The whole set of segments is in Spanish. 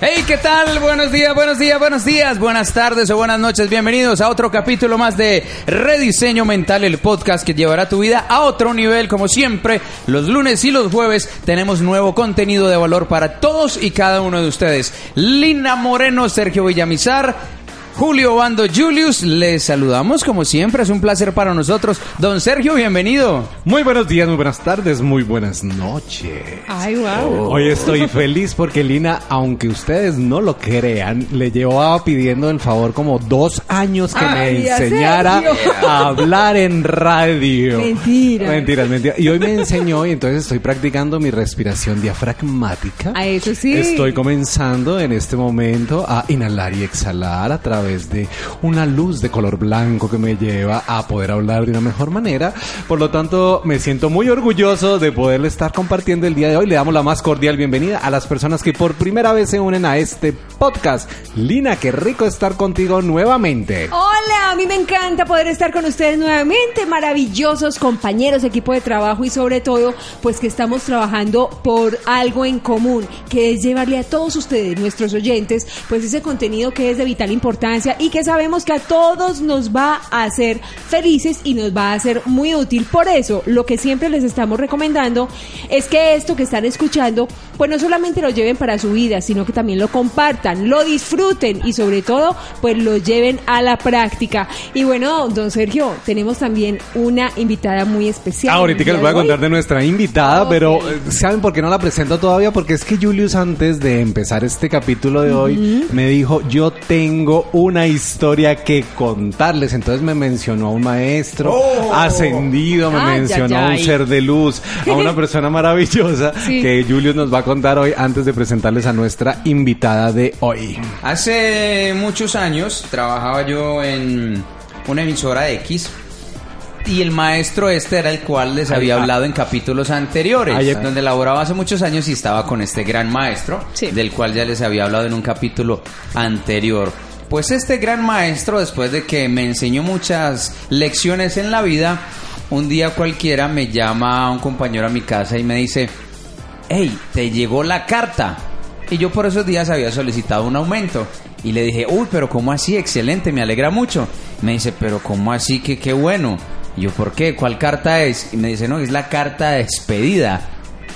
Hey, ¿qué tal? Buenos días, buenos días, buenos días, buenas tardes o buenas noches. Bienvenidos a otro capítulo más de Rediseño Mental, el podcast que llevará tu vida a otro nivel. Como siempre, los lunes y los jueves tenemos nuevo contenido de valor para todos y cada uno de ustedes. Lina Moreno, Sergio Villamizar. Julio Bando Julius, les saludamos como siempre, es un placer para nosotros. Don Sergio, bienvenido. Muy buenos días, muy buenas tardes, muy buenas noches. Ay, wow. Hoy estoy feliz porque Lina, aunque ustedes no lo crean, le llevaba pidiendo el favor como dos años que Ay, me ¿a enseñara a hablar en radio. Mentira. Mentiras, mentiras. Y hoy me enseñó y entonces estoy practicando mi respiración diafragmática. A eso sí. Estoy comenzando en este momento a inhalar y exhalar a través de una luz de color blanco que me lleva a poder hablar de una mejor manera. Por lo tanto, me siento muy orgulloso de poder estar compartiendo el día de hoy. Le damos la más cordial bienvenida a las personas que por primera vez se unen a este podcast. Lina, qué rico estar contigo nuevamente. Hola, a mí me encanta poder estar con ustedes nuevamente, maravillosos compañeros, equipo de trabajo y sobre todo, pues que estamos trabajando por algo en común, que es llevarle a todos ustedes, nuestros oyentes, pues ese contenido que es de vital importancia y que sabemos que a todos nos va a hacer felices y nos va a ser muy útil. Por eso, lo que siempre les estamos recomendando es que esto que están escuchando, pues no solamente lo lleven para su vida, sino que también lo compartan, lo disfruten y sobre todo, pues lo lleven a la práctica. Y bueno, don Sergio, tenemos también una invitada muy especial. Ahorita el día les voy a contar de nuestra invitada, pero eh, ¿saben por qué no la presento todavía? Porque es que Julius antes de empezar este capítulo de hoy me dijo, yo tengo una historia que contarles. Entonces me mencionó a un maestro ascendido, me Ay, mencionó ay, a un ser de luz, a una persona maravillosa Sí. que Julius nos va a contar hoy antes de presentarles a nuestra invitada de hoy. Hace muchos años trabajaba yo en una emisora X y el maestro este era el cual les había ah. hablado en capítulos anteriores, ah. donde laboraba hace muchos años y estaba con este gran maestro, Sí. del cual ya les había hablado en un capítulo anterior. Pues este gran maestro, después de que me enseñó muchas lecciones en la vida, un día cualquiera me llama un compañero a mi casa y me dice, hey, te llegó la carta. Y yo por esos días había solicitado un aumento. Y le dije, uy, pero ¿cómo así? Excelente, me alegra mucho. Me dice, pero ¿cómo así? Que qué bueno. Y yo, ¿por qué? ¿Cuál carta es? Y me dice, no, es la carta de despedida.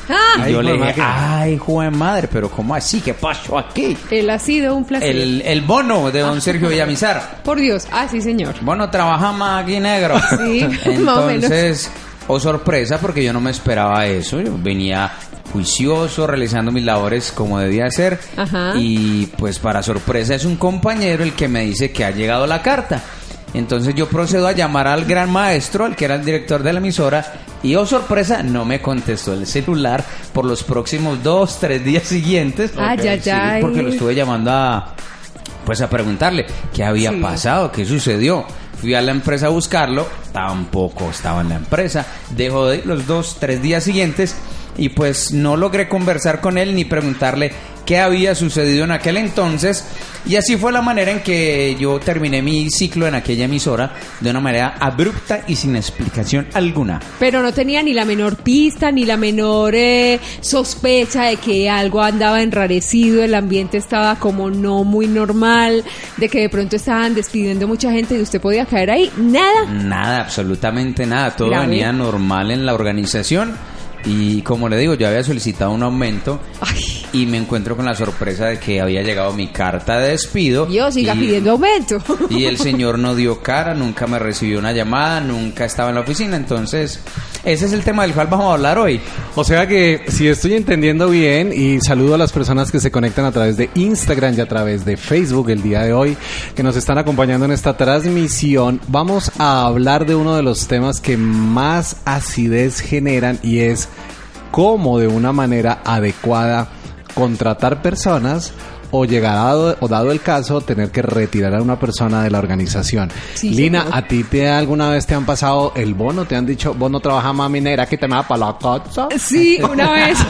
Ah, Y Ay, yo le dije, ay, joven madre, pero ¿cómo así? ¿Qué pasó aquí? él ha sido un placer. El, el bono de don Sergio Villamizar. Por Dios, ah, sí, señor. Bueno, trabajamos aquí negro. Sí, más o menos. Entonces, oh sorpresa, porque yo no me esperaba eso. Yo venía juicioso, realizando mis labores como debía ser. Ajá. Y pues para sorpresa es un compañero el que me dice que ha llegado la carta. Entonces yo procedo a llamar al gran maestro, al que era el director de la emisora, y oh sorpresa, no me contestó el celular por los próximos dos, tres días siguientes. Ay, ay, Sí, ay. porque lo estuve llamando a, pues a preguntarle qué había Sí. pasado, qué sucedió. Fui a la empresa a buscarlo, tampoco estaba en la empresa. Dejó de ir los dos, tres días siguientes y pues no logré conversar con él ni preguntarle qué había sucedido en aquel entonces. Y así fue la manera en que yo terminé mi ciclo en aquella emisora de una manera abrupta y sin explicación alguna. Pero no tenía ni la menor pista, ni la menor eh, sospecha de que algo andaba enrarecido, el ambiente estaba como no muy normal, de que de pronto estaban despidiendo mucha gente y usted podía caer ahí. Nada. Nada, absolutamente nada. Todo venía normal en la organización. Y como le digo, yo había solicitado un aumento Ay, y me encuentro con la sorpresa de que había llegado mi carta de despido. Dios, siga y, pidiendo aumento. Y el señor no dio cara, nunca me recibió una llamada, nunca estaba en la oficina. Entonces, ese es el tema del cual vamos a hablar hoy. O sea que si estoy entendiendo bien y saludo a las personas que se conectan a través de Instagram y a través de Facebook el día de hoy que nos están acompañando en esta transmisión, vamos a hablar de uno de los temas que más acidez generan y es cómo de una manera adecuada contratar personas o llegado o dado el caso tener que retirar a una persona de la organización. Sí, Lina, señor. ¿a ti te alguna vez te han pasado el bono? ¿Te han dicho, vos no trabajas más minera que te me da para la casa? Sí, una vez.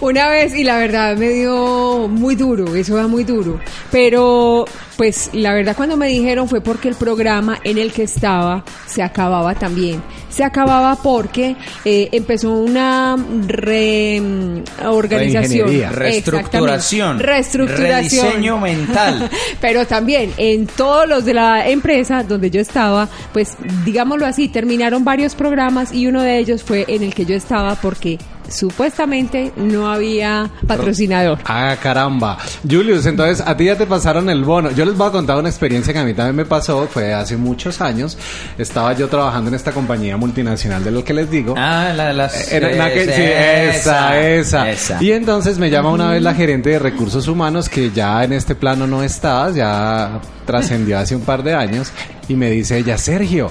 una vez y la verdad me dio muy duro, eso va muy duro. Pero pues la verdad cuando me dijeron fue porque el programa en el que estaba se acababa también. Se acababa porque eh, empezó una reorganización. Reingeniería. Reestructuración. Reestructuración. Rediseño mental. Pero también en todos los de la empresa donde yo estaba, pues digámoslo así, terminaron varios programas y uno de ellos fue en el que yo estaba porque supuestamente no había patrocinador. Ah, caramba. Julius, entonces a ti ya te pasaron el bono. Yo les voy a contar una experiencia que a mí también me pasó, fue hace muchos años. Estaba yo trabajando en esta compañía multinacional de lo que les digo. Ah, la de las... Era una que- sí, esa, esa, esa. Y entonces me llama una vez la gerente de recursos humanos que ya en este plano no está, ya trascendió hace un par de años y me dice ella, Sergio,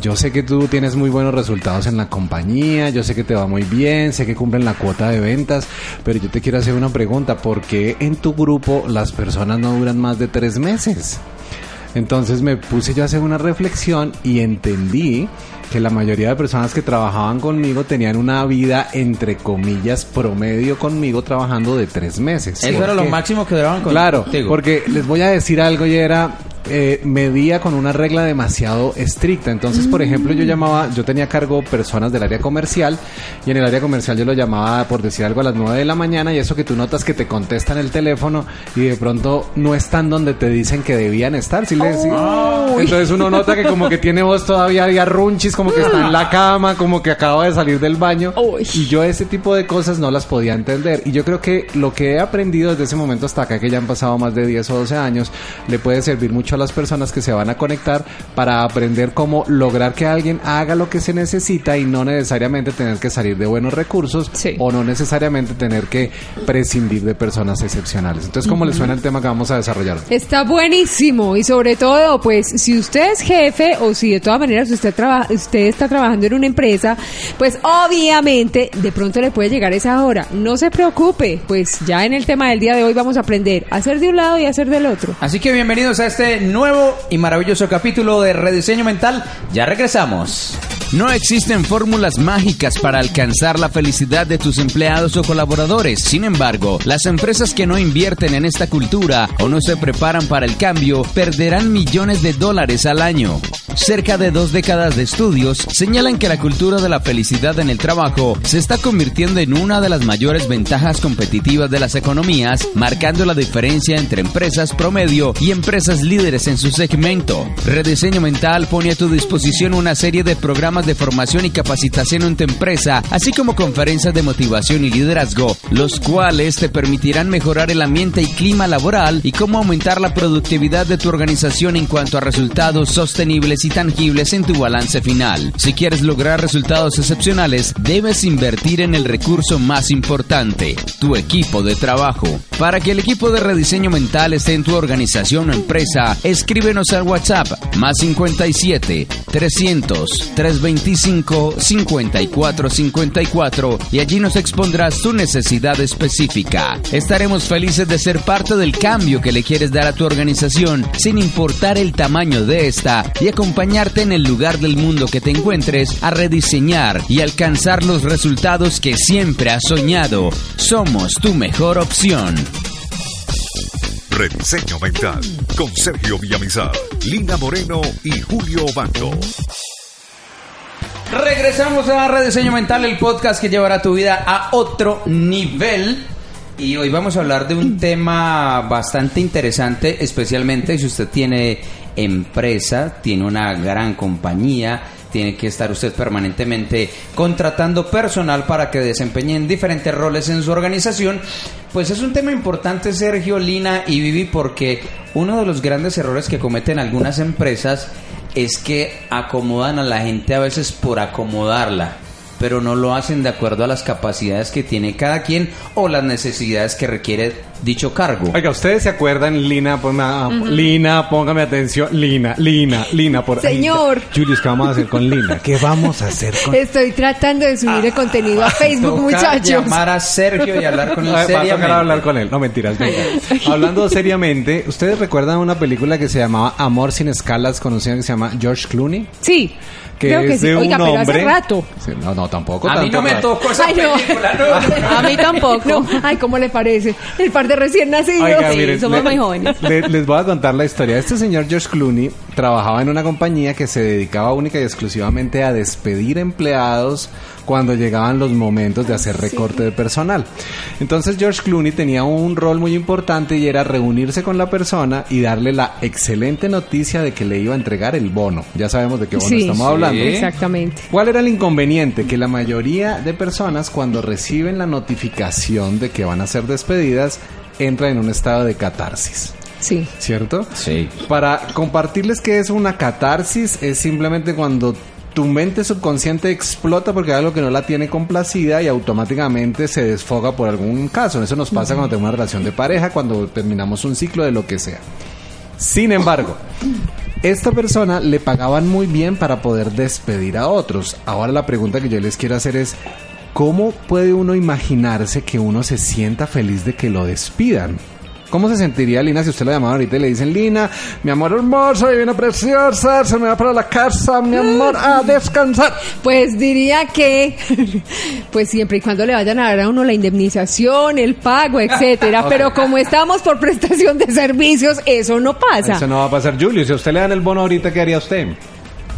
yo sé que tú tienes muy buenos resultados en la compañía, yo sé que te va muy bien, sé que cumplen la cuota de ventas, pero yo te quiero hacer una pregunta, ¿por qué en tu grupo las personas no duran más de tres meses? Entonces me puse yo a hacer una reflexión y entendí que la mayoría de personas que trabajaban conmigo tenían una vida, entre comillas, promedio conmigo trabajando de tres meses. Eso ¿Por era lo máximo que duraban con- Claro, contigo. porque les voy a decir algo y era eh, medía con una regla demasiado estricta. Entonces, por ejemplo, yo llamaba, yo tenía a cargo personas del área comercial y en el área comercial yo lo llamaba, por decir algo, a las 9 de la mañana y eso que tú notas que te contestan el teléfono y de pronto no están donde te dicen que debían estar. ¿sí? Entonces uno nota que como que tiene voz todavía ya runchis, como que está en la cama, como que acaba de salir del baño. Y yo ese tipo de cosas no las podía entender. Y yo creo que lo que he aprendido desde ese momento hasta acá, que ya han pasado más de 10 o 12 años, le puede servir mucho a las personas que se van a conectar para aprender cómo lograr que alguien haga lo que se necesita y no necesariamente tener que salir de buenos recursos Sí. o no necesariamente tener que prescindir de personas excepcionales. Entonces, ¿cómo les suena el tema que vamos a desarrollar? Está buenísimo y sobre todo, pues si usted es jefe o si de todas maneras usted trabaja, usted está trabajando en una empresa, pues obviamente de pronto le puede llegar esa hora. No se preocupe, pues ya en el tema del día de hoy vamos a aprender a hacer de un lado y a hacer del otro. Así que bienvenidos a este nuevo y maravilloso capítulo de Rediseño Mental. Ya regresamos. No existen fórmulas mágicas para alcanzar la felicidad de tus empleados o colaboradores. Sin embargo, las empresas que no invierten en esta cultura o no se preparan para el cambio perderán millones de dólares al año. Cerca de dos décadas de estudios señalan que la cultura de la felicidad en el trabajo se está convirtiendo en una de las mayores ventajas competitivas de las economías, marcando la diferencia entre empresas promedio y empresas líderes en su segmento. Rediseño Mental pone a tu disposición una serie de programas de formación y capacitación en tu empresa, así como conferencias de motivación y liderazgo, los cuales te permitirán mejorar el ambiente y clima laboral y cómo aumentar la productividad de tu organización en cuanto a resultados sostenibles y tangibles en tu balance final. Si quieres lograr resultados excepcionales, debes invertir en el recurso más importante, tu equipo de trabajo. Para que el equipo de rediseño mental esté en tu organización o empresa, escríbenos al WhatsApp más 57 300 325 5454 y allí nos expondrás tu necesidad específica. Estaremos felices de ser parte del cambio que le quieres dar a tu organización sin importar el tamaño de esta y acompañarte en el lugar del mundo que te encuentres a rediseñar y alcanzar los resultados que siempre has soñado. Somos tu mejor opción. Rediseño Mental con Sergio Villamizar, Lina Moreno y Julio Bando. Regresamos a Rediseño Mental, el podcast que llevará tu vida a otro nivel. Y hoy vamos a hablar de un tema bastante interesante, especialmente si usted tiene empresa, tiene una gran compañía, tiene que estar usted permanentemente contratando personal para que desempeñen diferentes roles en su organización. Pues es un tema importante, Sergio, Lina y Vivi, porque uno de los grandes errores que cometen algunas empresas es que acomodan a la gente a veces por acomodarla. pero no lo hacen de acuerdo a las capacidades que tiene cada quien o las necesidades que requiere dicho cargo. Oiga, ¿ustedes se acuerdan, Lina? Ponga- Lina, póngame atención. Lina, Lina, Lina, por Ay, Señor. Julius, ¿qué vamos a hacer con Lina? ¿Qué vamos a hacer con Estoy tratando de subir el contenido a Facebook, Toca muchachos. llamar a Sergio y hablar con él Va a tocar seriamente. hablar con él. No, mentiras. venga. Hablando seriamente, ¿ustedes recuerdan una película que se llamaba Amor sin escalas con un señor que se llama George Clooney? Sí, Que creo que es sí. de Oiga, un pero hombre. hace rato. Sí, no, no, tampoco. A mí no me tocó esa Ay, no. película, no. A mí tampoco. No, ay, ¿cómo le parece? El par de recién nacidos. Oiga, Sí, miren, somos le- muy jóvenes. le- les voy a contar la historia. Este señor George Clooney trabajaba en una compañía que se dedicaba única y exclusivamente a despedir empleados cuando llegaban los momentos de hacer recorte de personal. Entonces George Clooney tenía un rol muy importante y era reunirse con la persona y darle la excelente noticia de que le iba a entregar el bono. Ya sabemos de qué bono Sí, estamos hablando. Exactamente. ¿Cuál era el inconveniente? Que la mayoría de personas cuando reciben la notificación de que van a ser despedidas entran en un estado de catarsis. Sí. ¿Cierto? Sí. Para compartirles qué es una catarsis, es simplemente cuando tu mente subconsciente explota porque hay algo que no la tiene complacida y automáticamente se desfoga por algún caso. Eso nos pasa cuando tenemos una relación de pareja, cuando terminamos un ciclo de lo que sea. Sin embargo, esta persona le pagaban muy bien para poder despedir a otros. Ahora la pregunta que yo les quiero hacer es, ¿cómo puede uno imaginarse que uno se sienta feliz de que lo despidan? ¿Cómo se sentiría Lina si usted la llamaba ahorita y le dicen, Lina, mi amor hermoso, divina preciosa, se me va para la casa, mi amor, a descansar? Pues diría que, pues siempre y cuando le vayan a dar a uno la indemnización, el pago, etcétera. Pero como estamos por prestación de servicios, eso no pasa. Eso no va a pasar, Julio. Si a usted le dan el bono ahorita, ¿qué haría usted?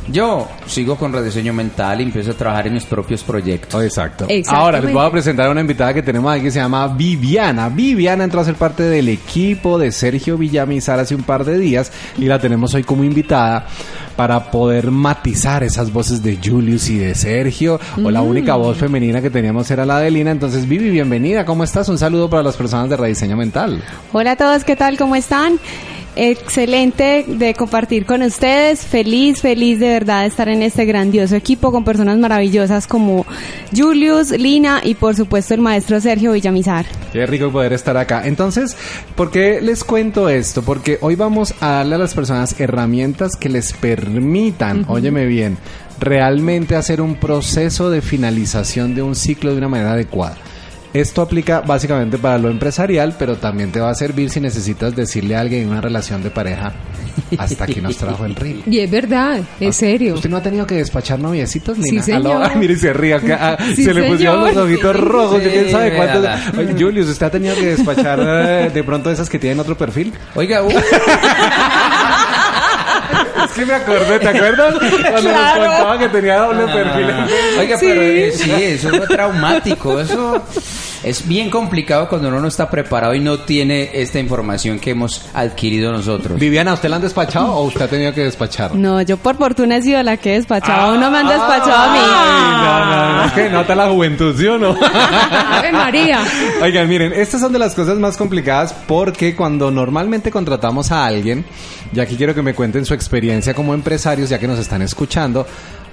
Yo sigo con rediseño mental y empiezo a trabajar en mis propios proyectos. Oh, exacto. Ahora les voy a presentar a una invitada que tenemos aquí que se llama Viviana. Viviana entró a ser parte del equipo de Sergio Villamizar hace un par de días y la tenemos hoy como invitada para poder matizar esas voces de Julius y de Sergio. O la única voz femenina que teníamos era la de Lina. Entonces, Vivi, bienvenida. ¿Cómo estás? Un saludo para las personas de Rediseño Mental. Hola a todos, ¿qué tal? ¿Cómo están? Excelente de compartir con ustedes. Feliz, feliz de verdad de estar en este grandioso equipo con personas maravillosas como Julius, Lina y por supuesto el maestro Sergio Villamizar. Qué rico poder estar acá. Entonces, ¿por qué les cuento esto? Porque hoy vamos a darle a las personas herramientas que les permitan, óyeme bien, realmente hacer un proceso de finalización de un ciclo de una manera adecuada. Esto aplica básicamente para lo empresarial, pero también te va a servir si necesitas decirle a alguien en una relación de pareja hasta aquí nos trajo el río. Y es verdad, es serio. ¿Usted no ha tenido que despachar noviecitos, Sí, Lina? señor. Aló, mire, se ríe. acá. Ah, Sí, se le pusieron los ojitos rojos. Sí, ¿Quién sabe cuántos? Oye, Julius, ¿usted ha tenido que despachar eh, de pronto esas que tienen otro perfil? Oiga, uh, Es que me acordé, ¿te acuerdas? Cuando Claro. nos contaba que tenía doble perfil. oiga, pero eh, sí, eso fue traumático. Eso es bien complicado cuando uno no está preparado y no tiene esta información que hemos adquirido nosotros. Viviana, ¿usted la han despachado o usted ha tenido que despachar? No, yo por fortuna he sido la que he despachado. no me han despachado a mí. Ay, no, no, no. ¿Qué? ¿Nota la juventud, sí o no? Ave María. Oigan, miren, estas son de las cosas más complicadas porque cuando normalmente contratamos a alguien, y aquí quiero que me cuenten su experiencia como empresarios, ya que nos están escuchando,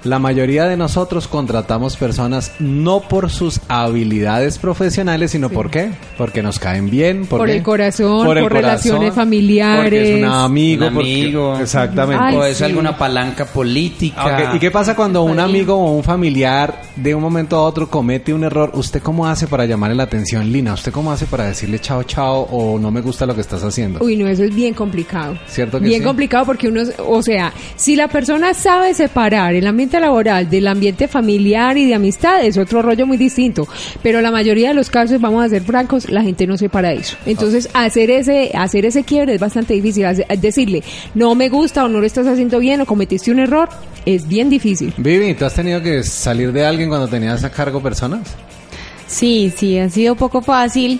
la mayoría de nosotros contratamos personas no por sus habilidades profesionales, sino por qué? Porque nos caen bien, ¿por, el corazón, por relaciones familiares. porque es un amigo, Un porque- amigo. exactamente. Ay, o es sí. alguna palanca política. Ok, ¿Y qué pasa cuando un amigo o un familiar de un momento a otro comete un error? ¿Usted cómo hace para llamarle la atención, Lina? ¿Usted cómo hace para decirle chao, chao o no me gusta lo que estás haciendo? Uy, no, eso es bien complicado. ¿Cierto que Bien sí? complicado porque uno, o sea, si la persona sabe separar el ambiente laboral del ambiente familiar y de amistad, es otro rollo muy distinto. Pero la mayoría de los casos, vamos a ser francos, la gente no separa eso. Entonces, hacer ese, hacer ese quiebre es bastante difícil. Hace- Decirle, no me gusta o no lo estás haciendo bien o cometiste un error, es bien difícil. Vivi, ¿tú has tenido que salir de alguien cuando tenías a cargo personas? Sí, sí, ha sido poco fácil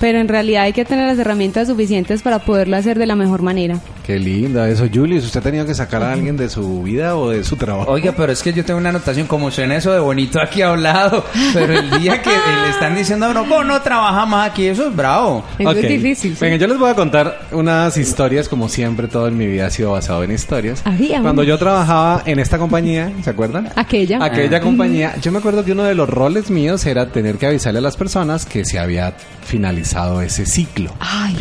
pero en realidad hay que tener las herramientas suficientes para poderlo hacer de la mejor manera. Qué linda eso, Julius. ¿Usted ha tenido que sacar a alguien de su vida o de su trabajo? Oiga, pero es que yo tengo una anotación como suena eso de bonito aquí hablado, pero el día que le están diciendo, no, vos no trabaja más aquí, eso es bravo. Eso Ok. es difícil. sí. Venga, yo les voy a contar unas historias, como siempre, todo en mi vida ha sido basado en historias. Había Cuando una. yo trabajaba en esta compañía, ¿se acuerdan? Aquella. Aquella compañía, yo me acuerdo que uno de los roles míos era tener que avisarle a las personas que se había finalizado ese ciclo. Ay,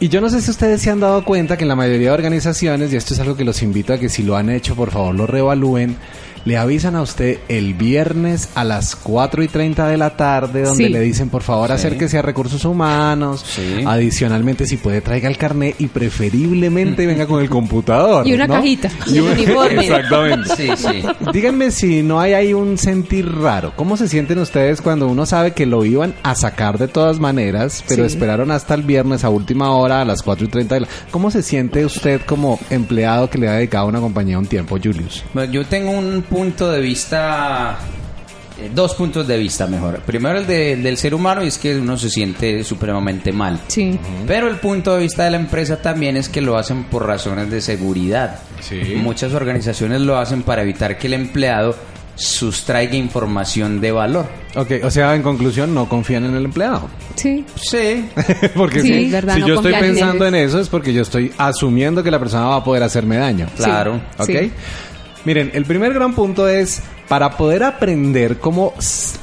Y yo no sé si ustedes se han dado cuenta que en la mayoría de organizaciones, y esto es algo que los invito a que si lo han hecho, por favor lo reevalúen, le avisan a usted el viernes a las 4 y 30 de la tarde, donde Sí. le dicen, por favor, Sí. acérquese a recursos humanos. Sí. Adicionalmente, si puede, traiga el carnet y preferiblemente venga con el computador. Y una ¿no? cajita. Y un uniforme. Exactamente. Sí, sí. Díganme si no hay ahí un sentir raro. ¿Cómo se sienten ustedes cuando uno sabe que lo iban a sacar de todas maneras, pero Sí. esperaron hasta el viernes a última hora, a las 4 y 30 de la... ¿Cómo se siente usted como empleado que le ha dedicado a una compañía un tiempo, Julius? Bueno, yo tengo un punto de vista, eh, dos puntos de vista mejor. Primero el de- del ser humano y es que uno se siente supremamente mal. sí. Pero el punto de vista de la empresa también es que lo hacen por razones de seguridad. Sí. Muchas organizaciones lo hacen para evitar que el empleado sustraiga información de valor. Ok, o sea, en conclusión, no confían en el empleado. Sí. Sí, porque Sí, si, verdad, si no yo estoy en pensando en eso es porque yo estoy asumiendo que la persona va a poder hacerme daño. claro. ¿Ok? Sí. Miren, el primer gran punto es, para poder aprender cómo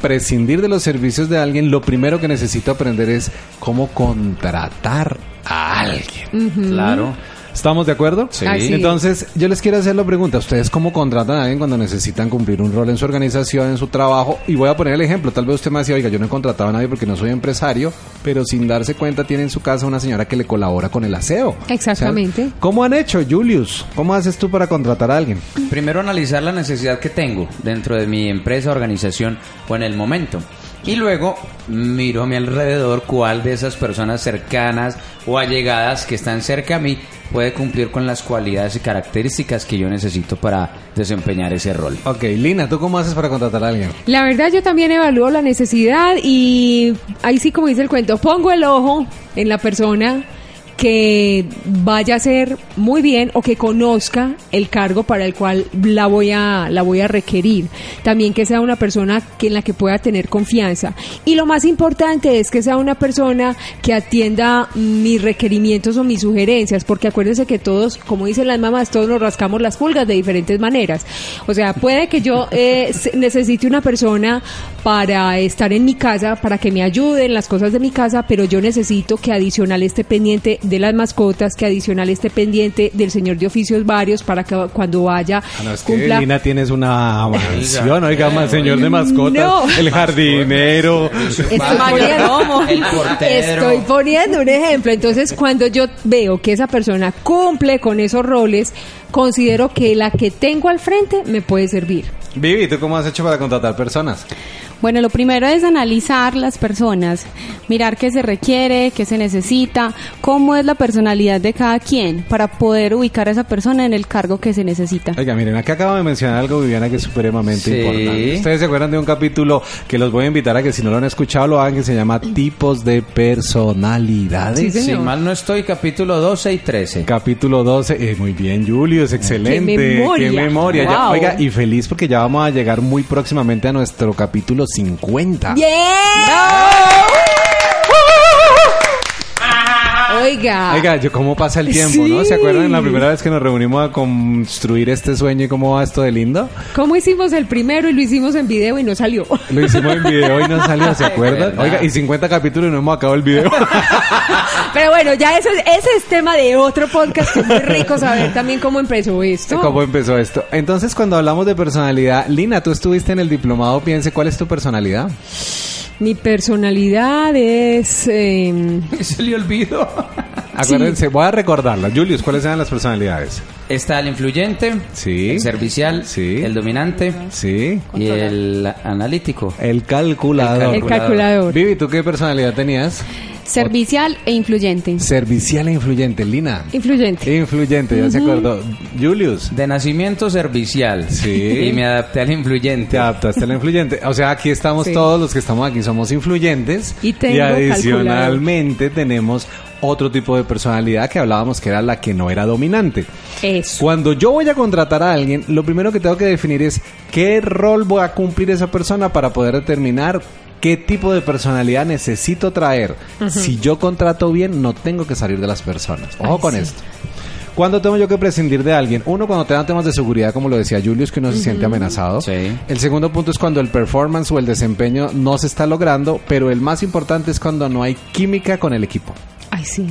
prescindir de los servicios de alguien, lo primero que necesito aprender es cómo contratar a alguien. Claro. ¿Estamos de acuerdo? Sí. Así es. Entonces, yo les quiero hacer la pregunta. ¿Ustedes cómo contratan a alguien cuando necesitan cumplir un rol en su organización, en su trabajo? Y voy a poner el ejemplo. Tal vez usted me decía, oiga, yo no he contratado a nadie porque no soy empresario, pero sin darse cuenta tiene en su casa una señora que le colabora con el aseo. Exactamente. O sea, ¿Cómo han hecho, Julius? ¿Cómo haces tú para contratar a alguien? Primero analizar la necesidad que tengo dentro de mi empresa, organización o en el momento. Y luego miro a mi alrededor cuál de esas personas cercanas o allegadas que están cerca a mí puede cumplir con las cualidades y características que yo necesito para desempeñar ese rol. Ok, Lina, ¿tú cómo haces para contratar a alguien? La verdad yo también evalúo la necesidad y ahí sí como dice el cuento, pongo el ojo en la persona que vaya a hacer muy bien o que conozca el cargo para el cual la voy a la voy a requerir. También que sea una persona que en la que pueda tener confianza. Y lo más importante es que sea una persona que atienda mis requerimientos o mis sugerencias, porque acuérdense que todos, como dicen las mamás, todos nos rascamos las pulgas de diferentes maneras. O sea, puede que yo eh, necesite una persona para estar en mi casa, para que me ayude en las cosas de mi casa, pero yo necesito que adicional esté pendiente de las mascotas, que adicional esté pendiente del señor de oficios varios para que cuando vaya Ah, no, es que cumpla. Lina tienes una mansión, oiga, más señor de mascotas, No. el jardinero. Estoy poniendo, el estoy poniendo un ejemplo. Entonces, cuando yo veo que esa persona cumple con esos roles, considero que la que tengo al frente me puede servir. Vivi, ¿tú cómo has hecho para contratar personas? Bueno, lo primero es analizar las personas, mirar qué se requiere, qué se necesita, cómo es la personalidad de cada quien para poder ubicar a esa persona en el cargo que se necesita. Oiga, miren, acá acabo de mencionar algo, Viviana, que es supremamente Sí. importante. Ustedes se acuerdan de un capítulo que los voy a invitar a que si no lo han escuchado lo hagan, que se llama Tipos de Personalidades. Sí, Si mal no estoy, capítulo 12 y 13. Capítulo 12, eh, muy bien, Julio, es excelente. ¡Qué memoria! Qué memoria. Ya- oiga, y feliz porque ya vamos a llegar muy próximamente a nuestro capítulo 50. ¡Bien! Oiga. Oiga, yo cómo pasa el tiempo, ¿no? ¿Se acuerdan la primera vez que nos reunimos a construir este sueño y cómo va esto de lindo? ¿Cómo hicimos el primero y lo hicimos en video y no salió? Lo hicimos en video y no salió, ¿se acuerdan? Oiga, y 50 capítulos y no hemos acabado el video. Pero bueno, ya ese, ese es tema de otro podcast que es muy rico saber también cómo empezó esto. ¿Cómo empezó esto? Entonces, cuando hablamos de personalidad, Lina, tú estuviste en el diplomado, piense, ¿cuál es tu personalidad? Mi personalidad es... eh, Se le olvidó. Acuérdense, voy a recordarlas. Julius, ¿cuáles eran las personalidades? Está el influyente, Sí. el servicial, Sí. el dominante Sí. y el analítico. El calculador. El calculador. Vivi, ¿tú qué personalidad tenías? Servicial e influyente. Servicial e influyente. Lina. Influyente. Influyente, ya se acordó. Julius. De nacimiento servicial. Sí. Y me adapté al influyente. Te adaptaste a la influyente. O sea, aquí estamos Sí. todos los que estamos aquí somos influyentes. Y tengo adicionalmente tenemos otro tipo de personalidad que hablábamos que era la que no era dominante. Eso. Cuando yo voy a contratar a alguien, lo primero que tengo que definir es qué rol voy a cumplir esa persona para poder determinar qué tipo de personalidad necesito traer. Si yo contrato bien, no tengo que salir de las personas. Ojo Ay, con sí. esto. ¿Cuándo tengo yo que prescindir de alguien? Uno, cuando tengan temas de seguridad, como lo decía Julius, que uno se siente amenazado. Sí. El segundo punto es cuando el performance o el desempeño no se está logrando, pero el más importante es cuando no hay química con el equipo. Ay, sí.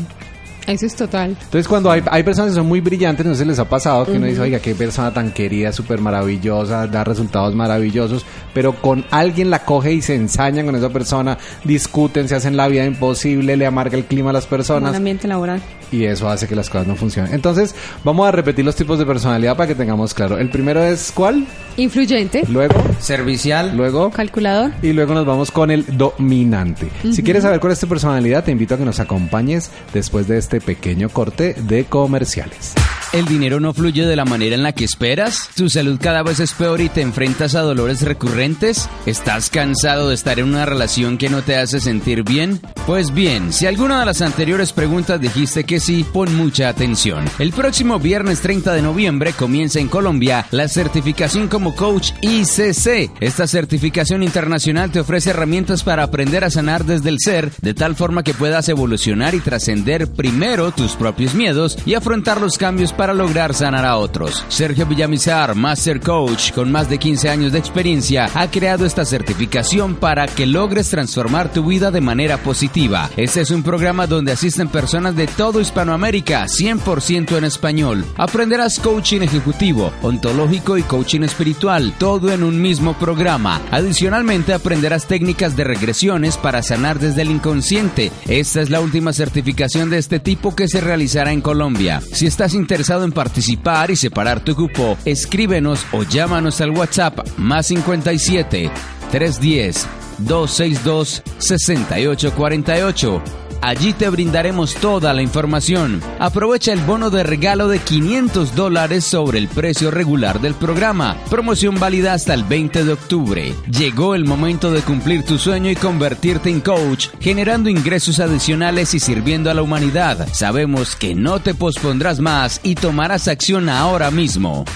Eso es total. Entonces, cuando hay, hay personas que son muy brillantes, no si les ha pasado que uno dice, oiga, qué persona tan querida, súper maravillosa, da resultados maravillosos, pero con alguien la coge y se ensañan con esa persona, discuten, se hacen la vida imposible, le amarga el clima a las el personas ambiente laboral. y eso hace que las cosas no funcionen. Entonces, vamos a repetir los tipos de personalidad para que tengamos claro. El primero es ¿cuál? Influyente. Luego, Servicial. luego. Calculador. Y luego nos vamos con el dominante. Si quieres saber cuál es tu personalidad, te invito a que nos acompañes después de este pequeño corte de comerciales. ¿El dinero no fluye de la manera en la que esperas? ¿Tu salud cada vez es peor y te enfrentas a dolores recurrentes? ¿Estás cansado de estar en una relación que no te hace sentir bien? Pues bien, si alguna de las anteriores preguntas dijiste que sí, pon mucha atención. El próximo viernes 30 de noviembre comienza en Colombia la certificación como coach ICC. Esta certificación internacional te ofrece herramientas para aprender a sanar desde el ser, de tal forma que puedas evolucionar y trascender primero tus propios miedos y afrontar los cambios para lograr sanar a otros. Sergio Villamizar, Master Coach, con más de 15 años de experiencia, ha creado esta certificación para que logres transformar tu vida de manera positiva. Este es un programa donde asisten personas de todo Hispanoamérica, 100% en español. Aprenderás coaching ejecutivo, ontológico y coaching espiritual, todo en un mismo programa. Adicionalmente, aprenderás técnicas de regresiones para sanar desde el inconsciente. Esta es la última certificación de este tipo que se realizará en Colombia. Si estás interesado en participar y separar tu cupo, escríbenos o llámanos al WhatsApp más 57 310 262 6848. Allí te brindaremos toda la información. Aprovecha el bono de regalo de 500 dólares sobre el precio regular del programa. Promoción válida hasta el 20 de octubre. Llegó el momento de cumplir tu sueño y convertirte en coach, generando ingresos adicionales y sirviendo a la humanidad. Sabemos que no te pospondrás más y tomarás acción ahora mismo.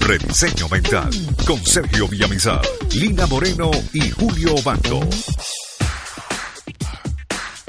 Rediseño Mental con Sergio Villamizar, Lina Moreno y Julio Bando.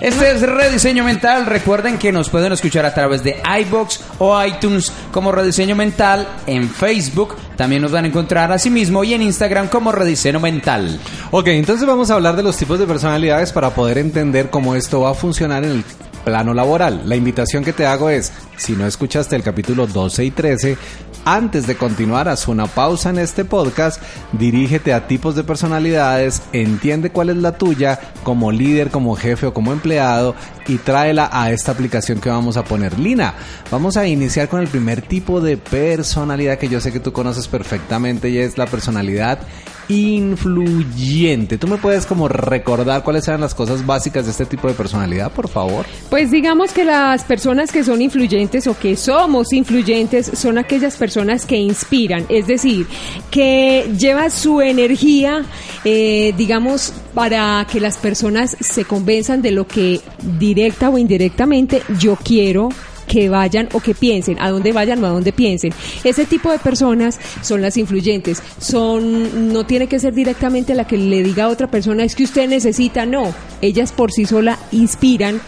Este es Rediseño Mental. Recuerden que nos pueden escuchar a través de iBox o iTunes como Rediseño Mental. En Facebook también nos van a encontrar así mismo y en Instagram como Rediseño Mental. Ok, entonces vamos a hablar de los tipos de personalidades para poder entender cómo esto va a funcionar en el plano laboral. La invitación que te hago es, si no escuchaste el capítulo 12 y 13, antes de continuar, haz una pausa en este podcast, dirígete a tipos de personalidades, entiende cuál es la tuya como líder, como jefe o como empleado y tráela a esta aplicación que vamos a poner. Lina, vamos a iniciar con el primer tipo de personalidad que yo sé que tú conoces perfectamente y es la personalidad influyente. ¿Tú me puedes como recordar cuáles eran las cosas básicas de este tipo de personalidad, por favor? Pues digamos que las personas que son influyentes o que somos influyentes son aquellas personas que inspiran, es decir, que llevan su energía, eh, digamos, para que las personas se convenzan de lo que directa o indirectamente yo quiero que vayan o que piensen, a dónde vayan o a dónde piensen. Ese tipo de personas son las influyentes. Son, no tiene que ser directamente la que le diga a otra persona es que usted necesita, no. Ellas por sí sola inspiran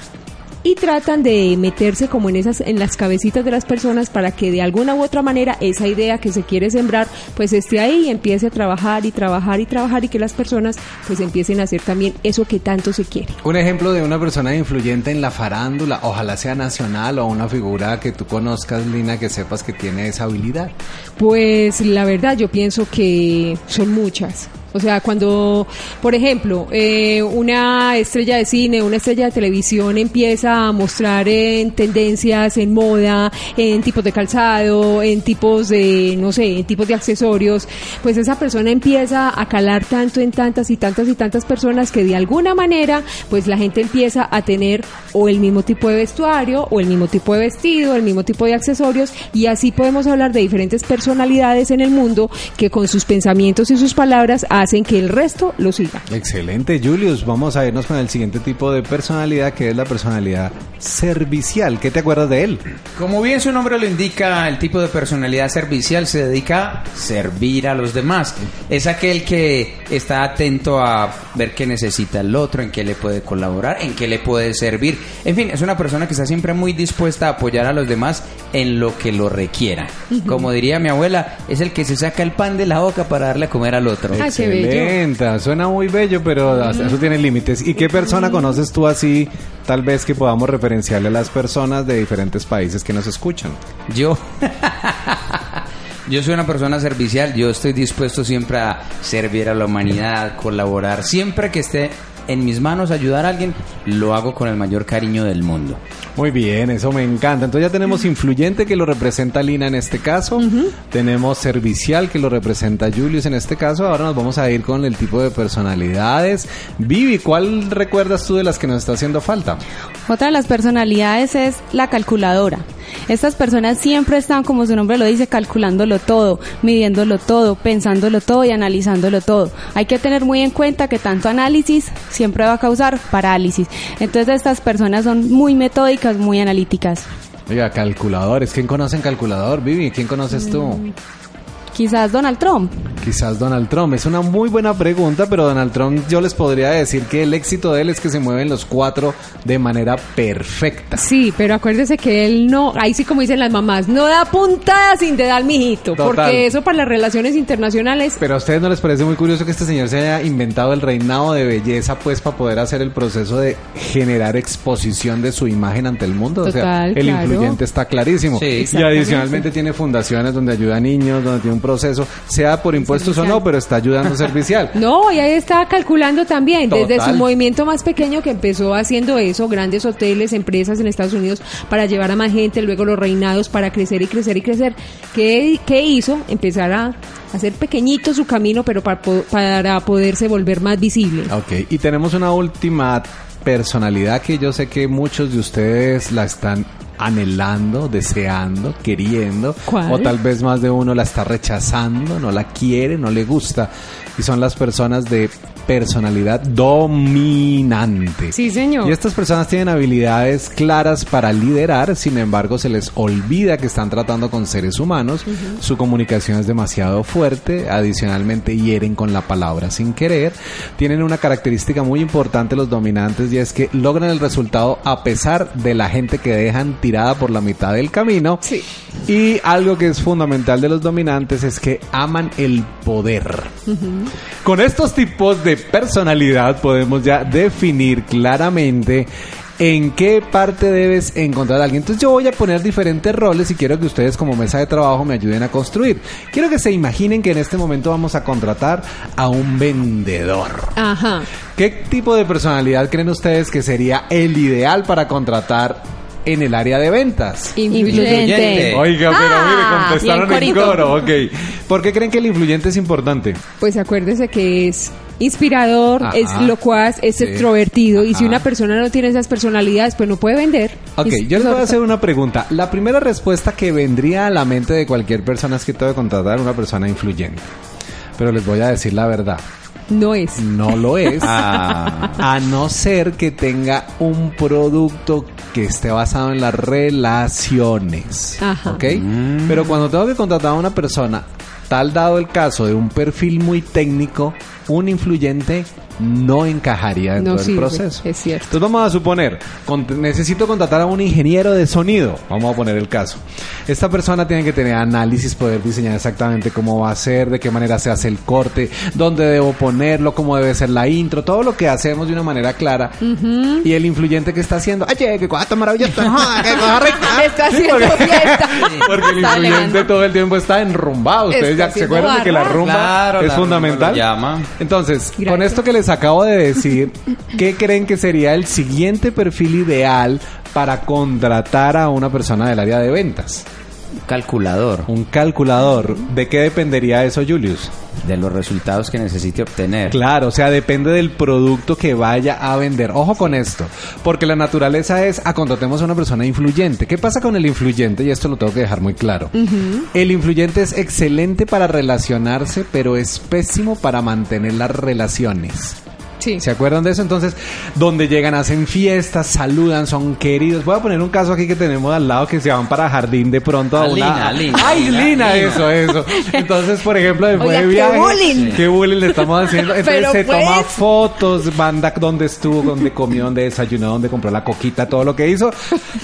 y tratan de meterse como en esas en las cabecitas de las personas para que de alguna u otra manera esa idea que se quiere sembrar pues esté ahí y empiece a trabajar y trabajar y trabajar y que las personas pues empiecen a hacer también eso que tanto se quiere. Un ejemplo de una persona influyente en la farándula, ojalá sea nacional o una figura que tú conozcas, Lina, que sepas que tiene esa habilidad. Pues la verdad yo pienso que son muchas. O sea, cuando, por ejemplo, eh, una estrella de cine, una estrella de televisión empieza a mostrar en tendencias, en moda, en tipos de calzado, en tipos de, no sé, en tipos de accesorios, pues esa persona empieza a calar tanto en tantas y tantas y tantas personas que de alguna manera, pues la gente empieza a tener o el mismo tipo de vestuario, o el mismo tipo de vestido, el mismo tipo de accesorios, y así podemos hablar de diferentes personalidades en el mundo que con sus pensamientos y sus palabras hacen que el resto lo siga. Excelente, Julius. Vamos a irnos con el siguiente tipo de personalidad, que es la personalidad servicial. ¿Qué te acuerdas de él? Como bien su nombre lo indica, el tipo de personalidad servicial se dedica a servir a los demás. Es aquel que está atento a ver qué necesita el otro, en qué le puede colaborar, en qué le puede servir. En fin, es una persona que está siempre muy dispuesta a apoyar a los demás en lo que lo requiera. Como diría mi abuela, es el que se saca el pan de la boca para darle a comer al otro. Ah. Excelente, suena muy bello, pero eso tiene límites. ¿Y qué persona conoces tú así, tal vez que podamos referenciarle a las personas de diferentes países que nos escuchan? Yo. Yo soy una persona servicial, yo estoy dispuesto siempre a servir a la humanidad, colaborar, siempre que esté en mis manos ayudar a alguien, lo hago con el mayor cariño del mundo. Muy bien, eso me encanta. Entonces ya tenemos influyente que lo representa Lina en este caso, tenemos servicial que lo representa Julius en este caso. Ahora nos vamos a ir con el tipo de personalidades. Vivi, ¿cuál recuerdas tú de las que nos está haciendo falta? Otra de las personalidades es la calculadora. Estas personas siempre están, como su nombre lo dice, calculándolo todo, midiéndolo todo, pensándolo todo y analizándolo todo. Hay que tener muy en cuenta que tanto análisis siempre va a causar parálisis. Entonces estas personas son muy metódicas, muy analíticas. Oiga, calculadores. ¿Quién conoce en calculador, Vivi? ¿Quién conoces tú? Quizás Donald Trump. Quizás Donald Trump. Es una muy buena pregunta, pero Donald Trump yo les podría decir que el éxito de él es que se mueven los cuatro de manera perfecta. Sí, pero acuérdese que él no, ahí sí como dicen las mamás, no da puntada sin te dar mijito, Total. porque eso para las relaciones internacionales Pero a ustedes no les parece muy curioso que este señor se haya inventado el reinado de belleza pues para poder hacer el proceso de generar exposición de su imagen ante el mundo. o sea, Total, el claro. influyente está clarísimo. Sí. y adicionalmente tiene fundaciones donde ayuda a niños, donde tiene un proceso, sea por impuestos o no, pero está ayudando servicial. No, y ahí estaba calculando también, desde su movimiento más pequeño que empezó haciendo eso, grandes hoteles, empresas en Estados Unidos para llevar a más gente, luego los reinados para crecer y crecer y crecer. ¿Qué, qué hizo? Empezar a hacer pequeñito su camino, pero para, para poderse volver más visible. Ok, y tenemos una última personalidad que yo sé que muchos de ustedes la están anhelando, deseando, queriendo, ¿Cuál? o tal vez más de uno la está rechazando, no la quiere, no le gusta, y son las personas de personalidad dominante. Sí, señor. Y estas personas tienen habilidades claras para liderar, sin embargo se les olvida que están tratando con seres humanos, su comunicación es demasiado fuerte, adicionalmente hieren con la palabra sin querer, tienen una característica muy importante los dominantes y es que logran el resultado a pesar de la gente que dejan tirada por la mitad del camino. Sí. Y algo que es fundamental de los dominantes es que aman el poder. Con estos tipos de personalidad podemos ya definir claramente en qué parte debes encontrar a alguien. Entonces yo voy a poner diferentes roles y quiero que ustedes como mesa de trabajo me ayuden a construir. Quiero que se imaginen que en este momento vamos a contratar a un vendedor. Ajá. ¿Qué tipo de personalidad creen ustedes que sería el ideal para contratar en el área de ventas? Influyente. Oiga, pero Ah, mire, contestaron bien en coro, ok. ¿Por qué creen que el influyente es importante? Pues acuérdese que es inspirador, Ajá. es locuaz, es Sí. extrovertido y si una persona no tiene esas personalidades, pues no puede vender. Ok, yo les voy a hacer una pregunta. La primera respuesta que vendría a la mente de cualquier persona es que tengo que contratar a una persona influyente. Pero les voy a decir la verdad. No es. No lo es. Ah. A no ser que tenga un producto que esté basado en las relaciones. Ajá. ¿Ok? Pero cuando tengo que contratar a una persona, tal dado el caso de un perfil muy técnico, un influyente no encajaría dentro No del sirve, proceso. es cierto. Entonces vamos a suponer, con- necesito contratar a un ingeniero de sonido, vamos a poner el caso. Esta persona tiene que tener análisis, poder diseñar exactamente cómo va a ser, de qué manera se hace el corte, dónde debo ponerlo, cómo debe ser la intro, todo lo que hacemos de una manera clara. Y el influyente que está haciendo, ¡ay, qué cosa maravillosa! ¡Ah, ¡Qué cosa rica! Está Sí, haciendo porque- fiesta. Porque el influyente todo el tiempo está enrumbado. Ustedes Está ya se acuerdan de que la rumba Claro, es la fundamental. rumba lo llama. Entonces, con esto que les acabo de decir, ¿qué creen que sería el siguiente perfil ideal para contratar a una persona del área de ventas? Calculador Un calculador. ¿De qué dependería eso, Julius? de los resultados que necesite obtener. Claro, o sea, depende del producto que vaya a vender. Ojo con esto, porque la naturaleza es a contratemos a una persona influyente. ¿Qué pasa con el influyente? Y esto lo tengo que dejar muy claro. El influyente es excelente para relacionarse, pero es pésimo para mantener las relaciones. Sí. ¿Se acuerdan de eso? Entonces, donde llegan, hacen fiestas, saludan, son queridos. Voy a poner un caso aquí que tenemos al lado que se van para jardín de pronto a Ah, una... Lina, Lina, ¡Ay, Lina. Eso, eso. Entonces, por ejemplo, después Oiga, de qué viaje... bullying. ¿Qué bullying le estamos haciendo? Entonces Pero se pues- toma fotos, banda dónde estuvo, dónde comió, dónde desayunó, dónde compró la coquita, todo lo que hizo.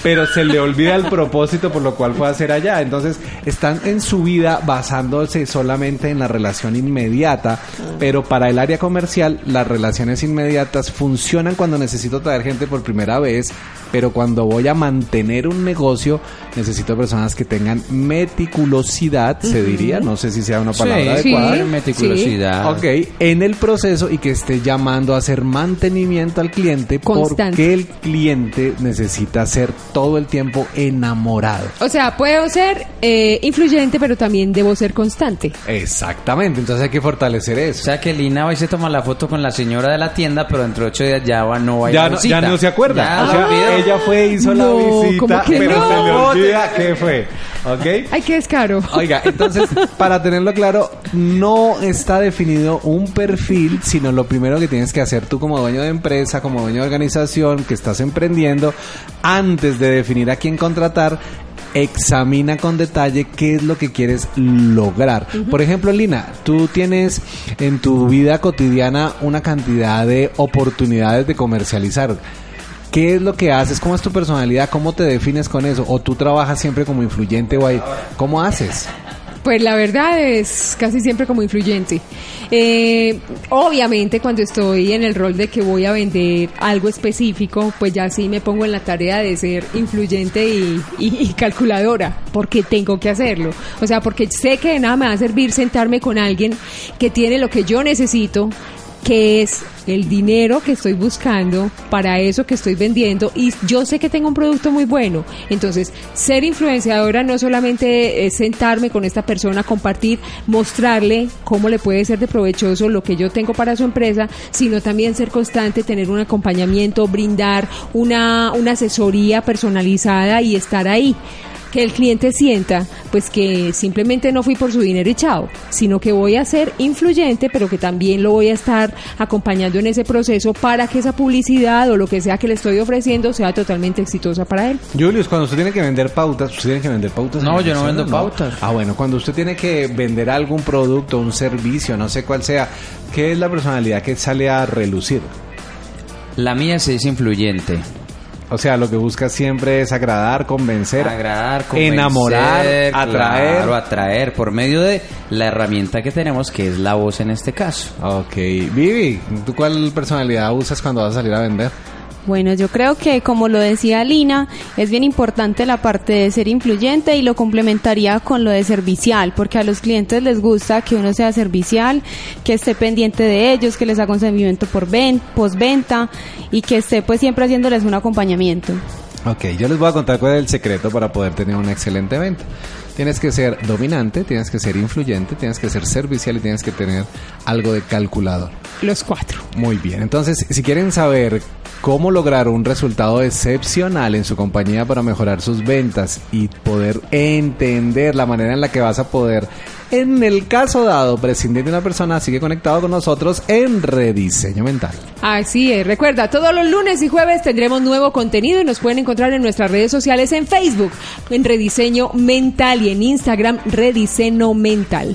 Pero se le olvida el propósito por lo cual fue a hacer allá. Entonces, están en su vida basándose solamente en la relación inmediata. Pero para el área comercial, las inmediatas funcionan cuando necesito traer gente por primera vez, pero cuando voy a mantener un negocio, necesito personas que tengan meticulosidad, se diría, no sé si sea una palabra Sí, adecuada. sí. meticulosidad. Ok, en el proceso y que esté llamando a hacer mantenimiento al cliente Constante. porque el cliente necesita ser todo el tiempo enamorado. O sea, puedo ser eh, influyente, pero también debo ser constante. Exactamente, entonces hay que fortalecer O eso. sea que Lina hoy se toma la foto con la señora de la tienda, pero dentro de ocho días ya va, no va a ir Ya a no, ya no se acuerda. Ya o sea, ella fue, hizo No, la visita, ¿cómo que pero no? se le olvida qué fue. ¿Ok? Ay, qué descaro. Oiga, entonces, para tenerlo claro, no está definido un perfil, sino lo primero que tienes que hacer tú como dueño de empresa, como dueño de organización, que estás emprendiendo, antes de definir a quién contratar, examina con detalle qué es lo que quieres lograr. Por ejemplo, Lina, tú tienes en tu vida cotidiana una cantidad de oportunidades de comercializar. ¿Qué es lo que haces? ¿Cómo es tu personalidad? ¿Cómo te defines con eso? ¿O tú trabajas siempre como influyente o ahí? ¿Cómo haces? Pues la verdad es casi siempre como influyente. Eh, obviamente cuando estoy en el rol de que voy a vender algo específico, pues ya sí me pongo en la tarea de ser influyente y, y- y calculadora, porque tengo que hacerlo. O sea, porque sé que de nada me va a servir sentarme con alguien que tiene lo que yo necesito que es el dinero que estoy buscando para eso que estoy vendiendo y yo sé que tengo un producto muy bueno. Entonces, ser influenciadora no solamente es sentarme con esta persona, compartir, mostrarle cómo le puede ser de provechoso lo que yo tengo para su empresa, sino también ser constante, tener un acompañamiento, brindar una, una asesoría personalizada y estar ahí que el cliente sienta pues que simplemente no fui por su dinero y chao, sino que voy a ser influyente, pero que también lo voy a estar acompañando en ese proceso para que esa publicidad o lo que sea que le estoy ofreciendo sea totalmente exitosa para él. Julius, cuando usted tiene que vender pautas, usted tiene que vender pautas. No, yo no vendo pautas. Ah, bueno, cuando usted tiene que vender algún producto, un servicio, no sé cuál sea, ¿qué es la personalidad que sale a relucir? La mía se dice influyente. O sea, lo que busca siempre es agradar, convencer, Agradar, convencer, enamorar, atraer. Claro, atraer por medio de la herramienta que tenemos, que es la voz en este caso. Ok, Vivi, ¿tú cuál personalidad usas cuando vas a salir a vender? Bueno, yo creo que como lo decía Lina, es bien importante la parte de ser influyente y lo complementaría con lo de servicial, porque a los clientes les gusta que uno sea servicial, que esté pendiente de ellos, que les haga un seguimiento por ven, postventa y que esté pues siempre haciéndoles un acompañamiento. Ok, yo les voy a contar cuál es el secreto para poder tener una excelente venta. Tienes que ser dominante, tienes que ser influyente, tienes que ser servicial y tienes que tener algo de calculador. Los cuatro. Muy bien, entonces si quieren saber cómo lograr un resultado excepcional en su compañía para mejorar sus ventas y poder entender la manera en la que vas a poder, en el caso dado, prescindir de una persona, sigue conectado con nosotros en Rediseño Mental. Así es, recuerda, todos los lunes y jueves tendremos nuevo contenido y nos pueden encontrar en nuestras redes sociales en Facebook, en Rediseño Mental y en Instagram Rediseño Mental.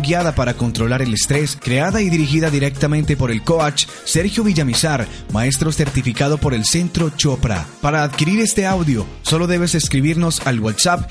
guiada para controlar el estrés, creada y dirigida directamente por el coach Sergio Villamizar, maestro certificado por el Centro Chopra. Para adquirir este audio, solo debes escribirnos al WhatsApp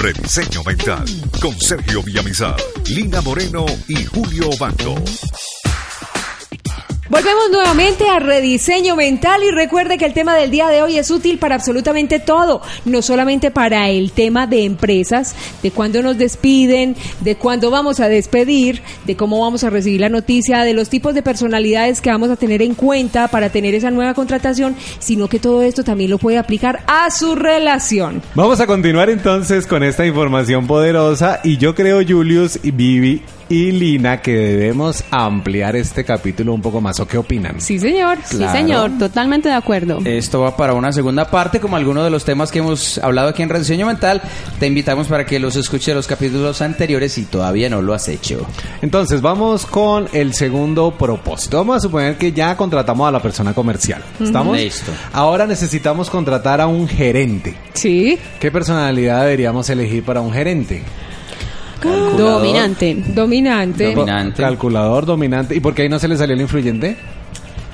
Rediseño Mental con Sergio Villamizar, Lina Moreno y Julio Bando. Volvemos nuevamente a rediseño mental y recuerde que el tema del día de hoy es útil para absolutamente todo, no solamente para el tema de empresas, de cuándo nos despiden, de cuándo vamos a despedir, de cómo vamos a recibir la noticia, de los tipos de personalidades que vamos a tener en cuenta para tener esa nueva contratación, sino que todo esto también lo puede aplicar a su relación. Vamos a continuar entonces con esta información poderosa y yo creo, Julius y Vivi y Lina, que debemos ampliar este capítulo un poco más. ¿O qué opinan? Sí, señor. Sí, señor, totalmente de acuerdo. Esto va para una segunda parte, como algunos de los temas que hemos hablado aquí en Rediseño Mental. Te invitamos para que los escuches los capítulos anteriores si todavía no lo has hecho. Entonces, vamos con el segundo propósito. Vamos a suponer que ya contratamos a la persona comercial. ¿Estamos? Listo. Ahora necesitamos contratar a un gerente. Sí. ¿Qué personalidad deberíamos elegir para un gerente? Dominante. Dominante. Dominante. Calculador, dominante. ¿Y por qué ahí no se le salió el influyente?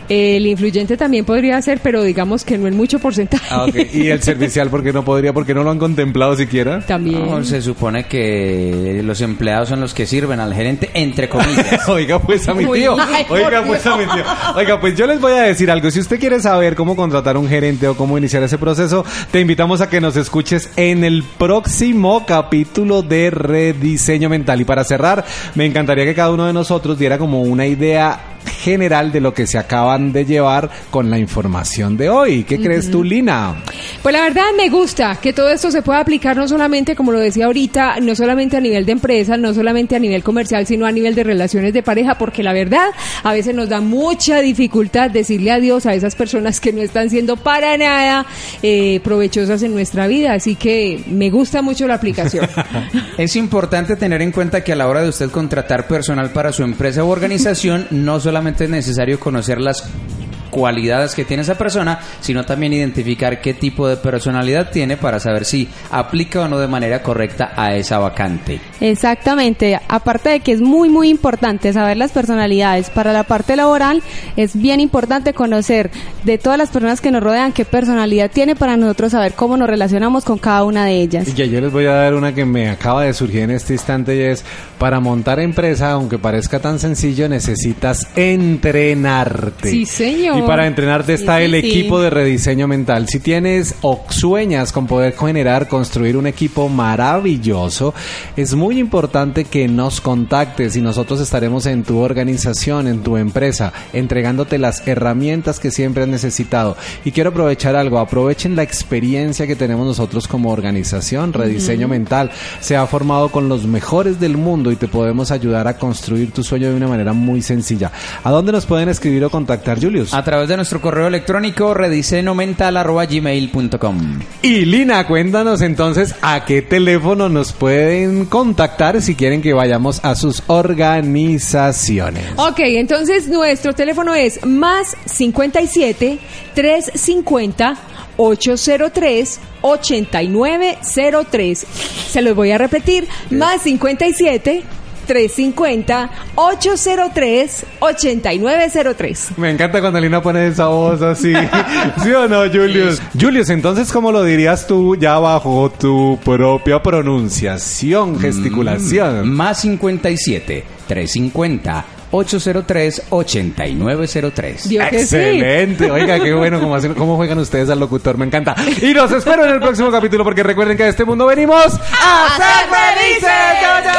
El influyente también podría ser, pero digamos que no en mucho porcentaje. Ah. ¿Y el servicial por qué no podría? ¿Porque no lo han contemplado siquiera? También. No, se supone que los empleados son los que sirven al gerente, entre comillas. Oiga pues a mi Uy, tío. ay, por Oiga pues a mi tío. Oiga pues yo les voy a decir algo. Si usted quiere saber cómo contratar un gerente o cómo iniciar ese proceso, te invitamos a que nos escuches en el próximo capítulo de Rediseño Mental. Y para cerrar, me encantaría que cada uno de nosotros diera como una idea general de lo que se acaban de llevar con la información de hoy. ¿Qué crees tú, Lina? Pues la verdad me gusta que todo esto se pueda aplicar no solamente, como lo decía ahorita, no solamente a nivel de empresa, no solamente a nivel comercial, sino a nivel de relaciones de pareja, porque la verdad a veces nos da mucha dificultad decirle adiós a esas personas que no están siendo para nada eh, provechosas en nuestra vida. Así que me gusta mucho la aplicación. Es importante tener en cuenta que a la hora de usted contratar personal para su empresa u organización, no solamente es necesario conocer las cualidades que tiene esa persona, sino también identificar qué tipo de personalidad tiene para saber si aplica o no de manera correcta a esa vacante. Exactamente. Aparte de que es muy, muy importante saber las personalidades, para la parte laboral es bien importante conocer de todas las personas que nos rodean qué personalidad tiene para nosotros saber cómo nos relacionamos con cada una de ellas. Y yo les voy a dar una que me acaba de surgir en este instante y es, para montar empresa, aunque parezca tan sencillo, necesitas entrenarte. Sí, señor. Y para entrenarte está sí, el sí. equipo de rediseño mental. Si tienes o sueñas con poder generar, construir un equipo maravilloso, es muy importante que nos contactes y nosotros estaremos en tu organización, en tu empresa, entregándote las herramientas que siempre has necesitado. Y quiero aprovechar algo, aprovechen la experiencia que tenemos nosotros como organización, Rediseño Mental. Se ha formado con los mejores del mundo y te podemos ayudar a construir tu sueño de una manera muy sencilla. ¿A dónde nos pueden escribir o contactar, Julius? A través de nuestro correo electrónico redisenomental.gmail.com Y Lina, cuéntanos entonces a qué teléfono nos pueden contactar si quieren que vayamos a sus organizaciones. Ok, entonces nuestro teléfono es más 57 350 803 8903. Se los voy a repetir, más 57 350 803 8903. Me encanta cuando Lina pone esa voz así. ¿Sí o no, Julius? Julius, entonces, ¿cómo lo dirías tú ya bajo tu propia pronunciación, gesticulación? Más 57 350 803-8903. Vio que sí. Excelente. Oiga, qué bueno cómo, hacen- cómo juegan ustedes al locutor. Me encanta. Y los espero en el próximo capítulo porque recuerden que a este mundo venimos a ser felices. ¡Yo, yo!